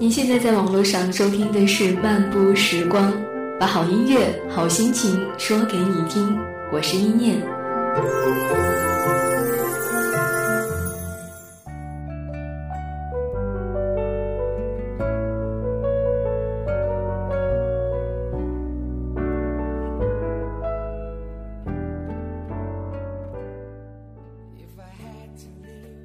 您现在在网络上收听的是《漫步时光》，把好音乐、好心情说给你听。我是一念。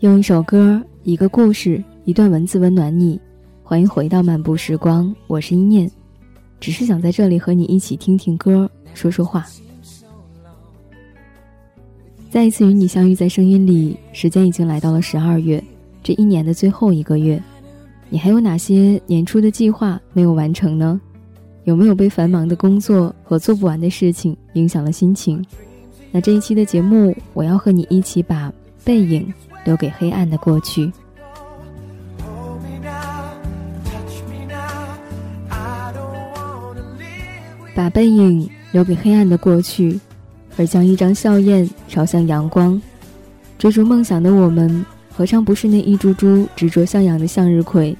用一首歌、一个故事、一段文字温暖你，欢迎回到漫步时光，我是一念，只是想在这里和你一起听听歌，说说话。再一次与你相遇在声音里，时间已经来到了十二月，这一年的最后一个月，你还有哪些年初的计划没有完成呢？有没有被繁忙的工作和做不完的事情影响了心情？那这一期的节目，我要和你一起把背影。留给黑暗的过去，把背影留给黑暗的过去，而将一张笑靥朝向阳光。追逐梦想的我们，何尝不是那一株株执着向阳的向日葵？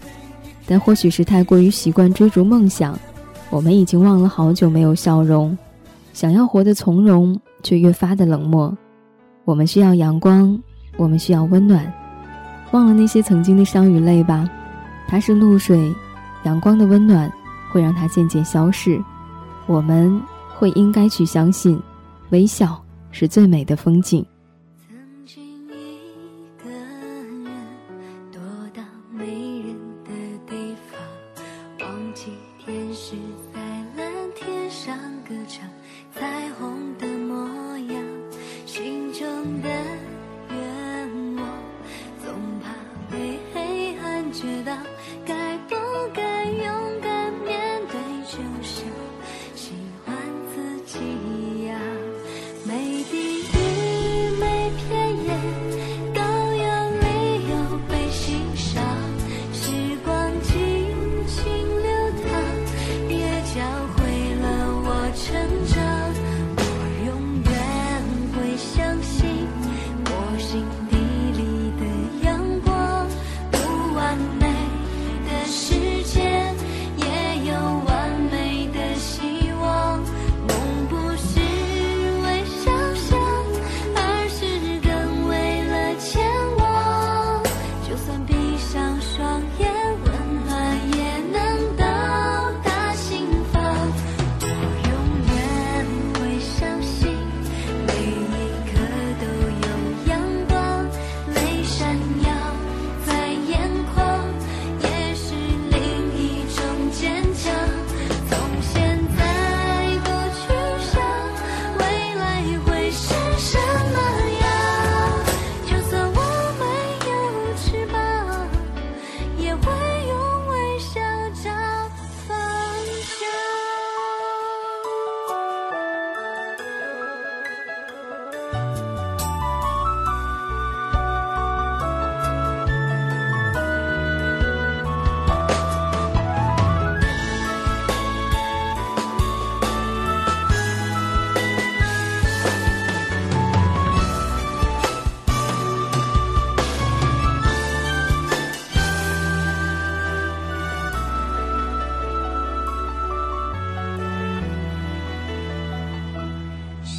但或许是太过于习惯追逐梦想，我们已经忘了好久没有笑容。想要活得从容，却越发的冷漠。我们需要阳光。我们需要温暖，忘了那些曾经的伤与泪吧。它是露水，阳光的温暖会让它渐渐消逝。我们会应该去相信，微笑是最美的风景。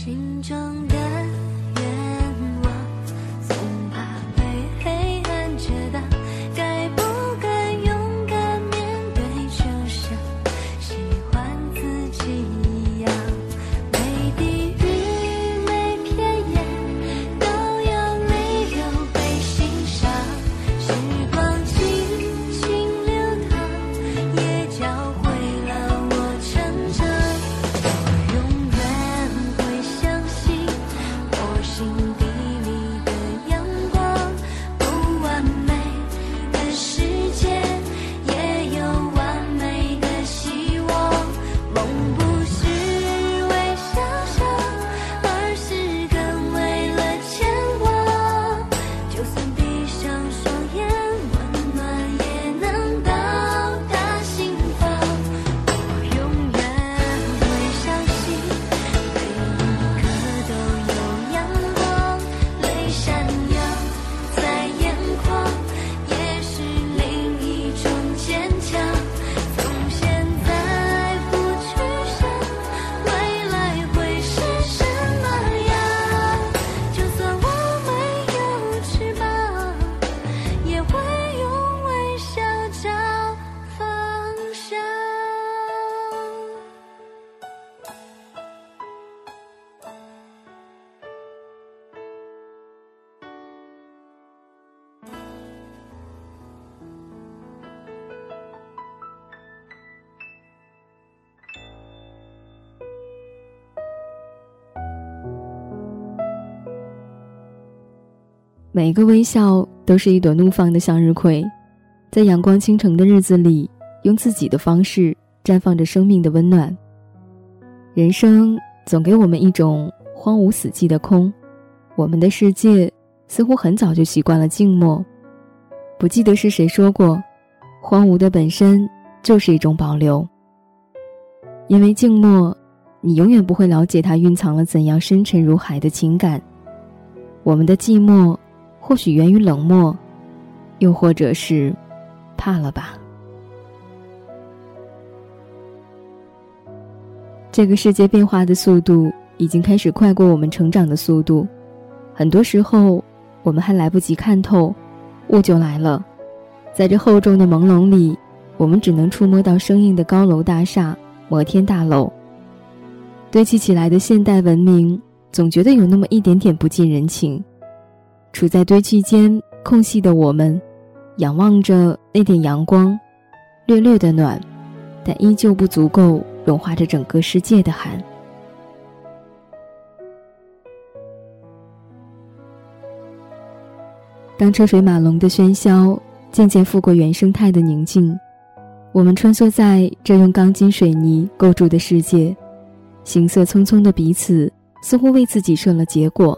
心中的每一个微笑都是一朵怒放的向日葵，在阳光倾城的日子里，用自己的方式绽放着生命的温暖。人生总给我们一种荒芜死寂的空，我们的世界似乎很早就习惯了静默。不记得是谁说过，荒芜的本身就是一种保留。因为静默，你永远不会了解它蕴藏了怎样深沉如海的情感。我们的寂寞。或许源于冷漠，又或者是怕了吧。这个世界变化的速度已经开始快过我们成长的速度，很多时候我们还来不及看透，雾就来了。在这厚重的朦胧里，我们只能触摸到生硬的高楼大厦、摩天大楼，堆砌起来的现代文明，总觉得有那么一点点不近人情。处在堆砌间空隙的我们，仰望着那点阳光，略略的暖，但依旧不足够融化着整个世界的寒。当车水马龙的喧嚣渐渐覆过原生态的宁静，我们穿梭在这用钢筋水泥构筑的世界，行色匆匆的彼此似乎为自己设了结果。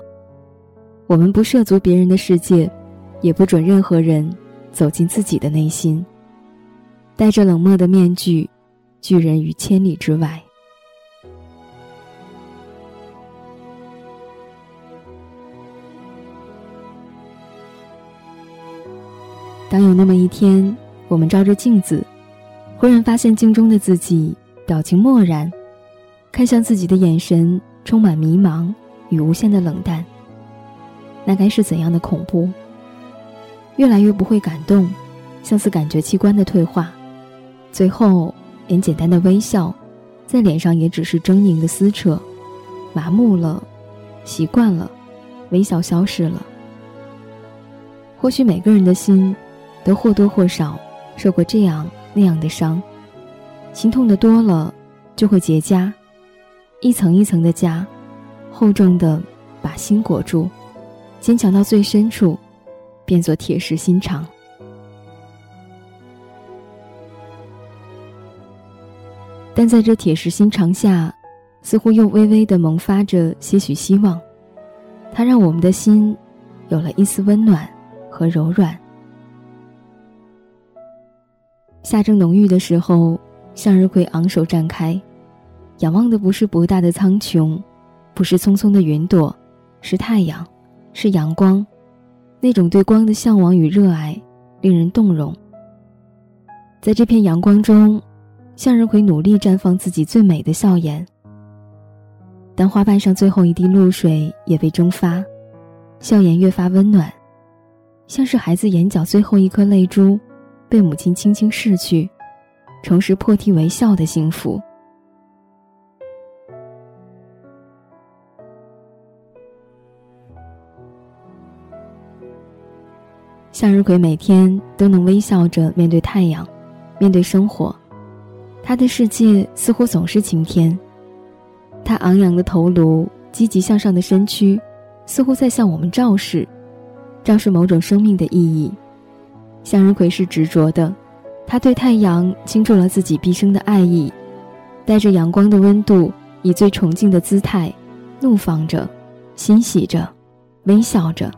我们不涉足别人的世界，也不准任何人走进自己的内心。戴着冷漠的面具，拒人于千里之外。当有那么一天，我们照着镜子，忽然发现镜中的自己表情漠然，看向自己的眼神充满迷茫与无限的冷淡。那该是怎样的恐怖？越来越不会感动，像是感觉器官的退化，最后连简单的微笑，在脸上也只是狰狞的撕扯，麻木了，习惯了，微笑消失了。或许每个人的心，都或多或少受过这样那样的伤，心痛的多了，就会结痂，一层一层的痂，厚重的把心裹住。坚强到最深处，变作铁石心肠。但在这铁石心肠下，似乎又微微的萌发着些许希望。它让我们的心有了一丝温暖和柔软。夏正浓郁的时候，向日葵昂首绽开，仰望的不是博大的苍穹，不是匆匆的云朵，是太阳。是阳光，那种对光的向往与热爱，令人动容。在这片阳光中，向日葵努力绽放自己最美的笑颜。当花瓣上最后一滴露水也被蒸发，笑颜越发温暖，像是孩子眼角最后一颗泪珠，被母亲轻轻拭去，重拾破涕为笑的幸福。向日葵每天都能微笑着面对太阳，面对生活，他的世界似乎总是晴天。他昂扬的头颅，积极向上的身躯，似乎在向我们昭示，昭示某种生命的意义。向日葵是执着的，他对太阳倾注了自己毕生的爱意，带着阳光的温度，以最崇敬的姿态，怒放着，欣喜着，微笑着。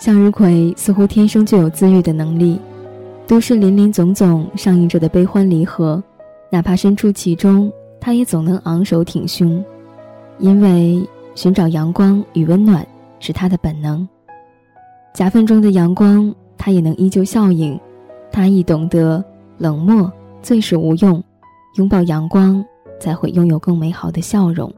向日葵似乎天生就有自愈的能力，都市林林总总上映着的悲欢离合，哪怕身处其中，它也总能昂首挺胸，因为寻找阳光与温暖是它的本能。夹缝中的阳光，它也能依旧笑影。它亦懂得冷漠最是无用，拥抱阳光才会拥有更美好的笑容。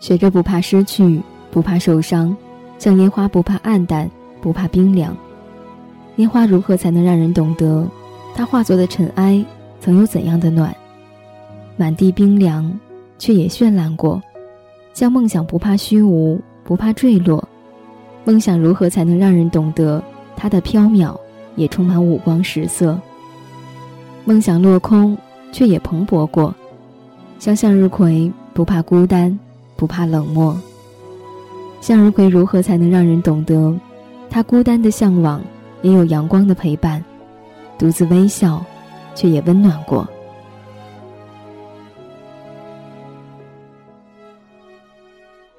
学着不怕失去，不怕受伤，像烟花不怕暗淡，不怕冰凉。烟花如何才能让人懂得，它化作的尘埃曾有怎样的暖？满地冰凉，却也绚烂过。像梦想不怕虚无，不怕坠落。梦想如何才能让人懂得，它的飘渺也充满五光十色。梦想落空，却也蓬勃过。像向日葵不怕孤单。不怕冷漠。向日葵如何才能让人懂得，它孤单的向往，也有阳光的陪伴，独自微笑，却也温暖过。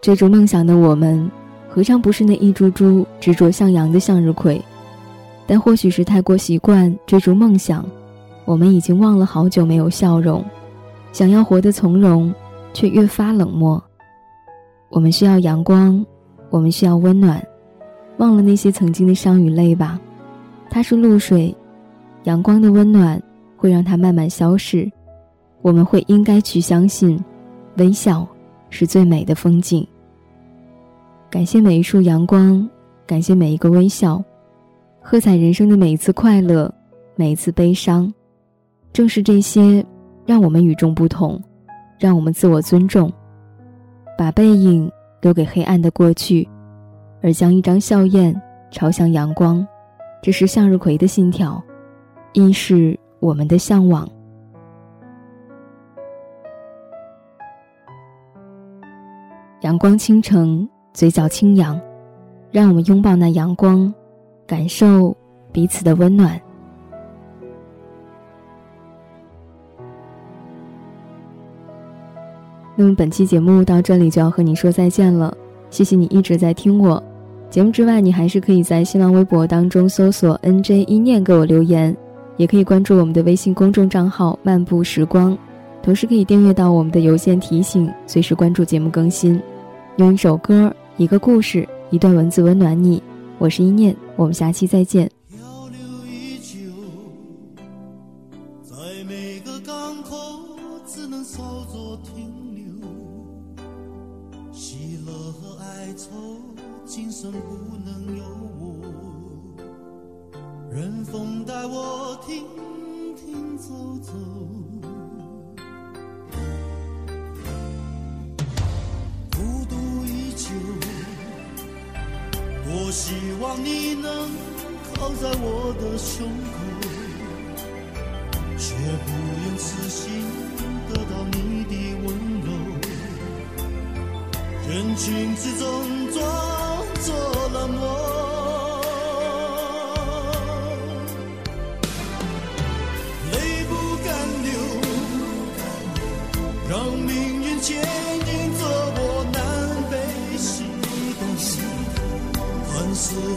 追逐梦想的我们，何尝不是那一株株执着向阳的向日葵？但或许是太过习惯追逐梦想，我们已经忘了好久没有笑容，想要活得从容，却越发冷漠。我们需要阳光，我们需要温暖，忘了那些曾经的伤与泪吧。它是露水，阳光的温暖会让它慢慢消逝。我们会应该去相信，微笑是最美的风景。感谢每一束阳光，感谢每一个微笑，喝彩人生的每一次快乐，每一次悲伤。正是这些，让我们与众不同，让我们自我尊重。把背影留给黑暗的过去，而将一张笑靥朝向阳光，这是向日葵的信条，亦是我们的向往。阳光倾城，嘴角轻扬，让我们拥抱那阳光，感受彼此的温暖。那么本期节目到这里就要和你说再见了，谢谢你一直在听我。节目之外，你还是可以在新浪微博当中搜索 “nj 一念”给我留言，也可以关注我们的微信公众账号“漫步时光”，同时可以订阅到我们的邮件提醒，随时关注节目更新。用一首歌、一个故事、一段文字温暖你。我是一念，我们下期再见。停停走走。孤独依旧，多希望你能靠在我的胸口，却不用痴心得到你的温柔。人群之中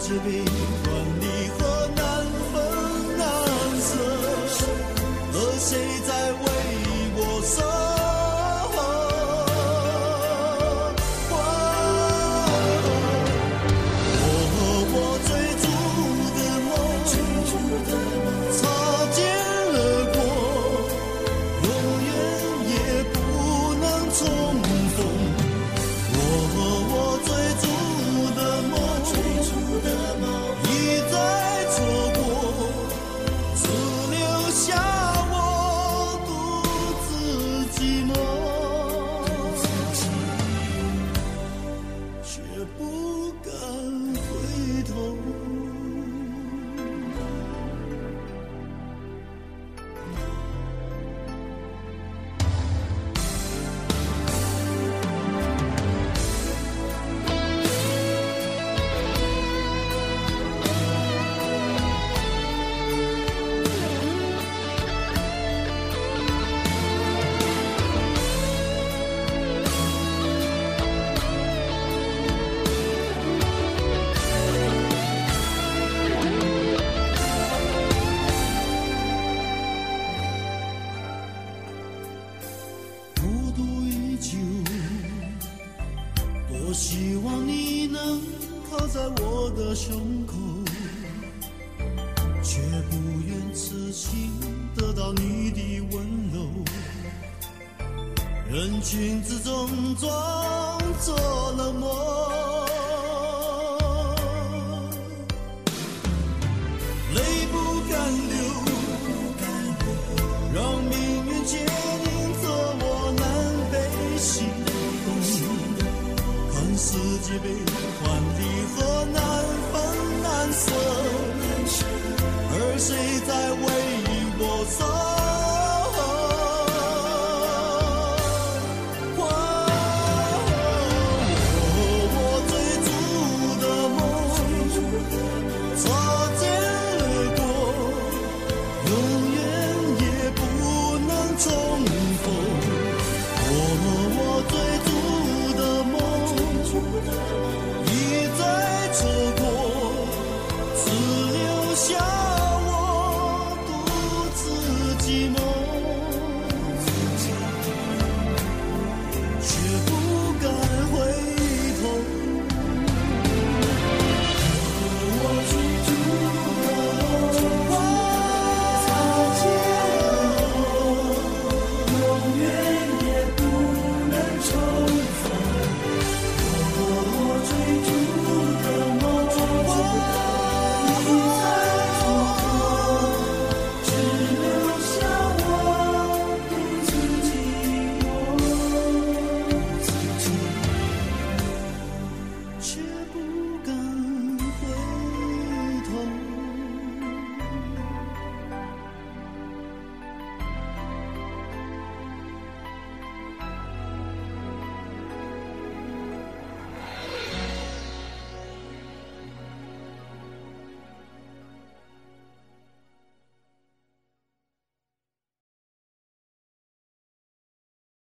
看世靠在我的胸口，却不愿痴心得到你的温柔。人群之中装作冷漠。悲欢离合难分难舍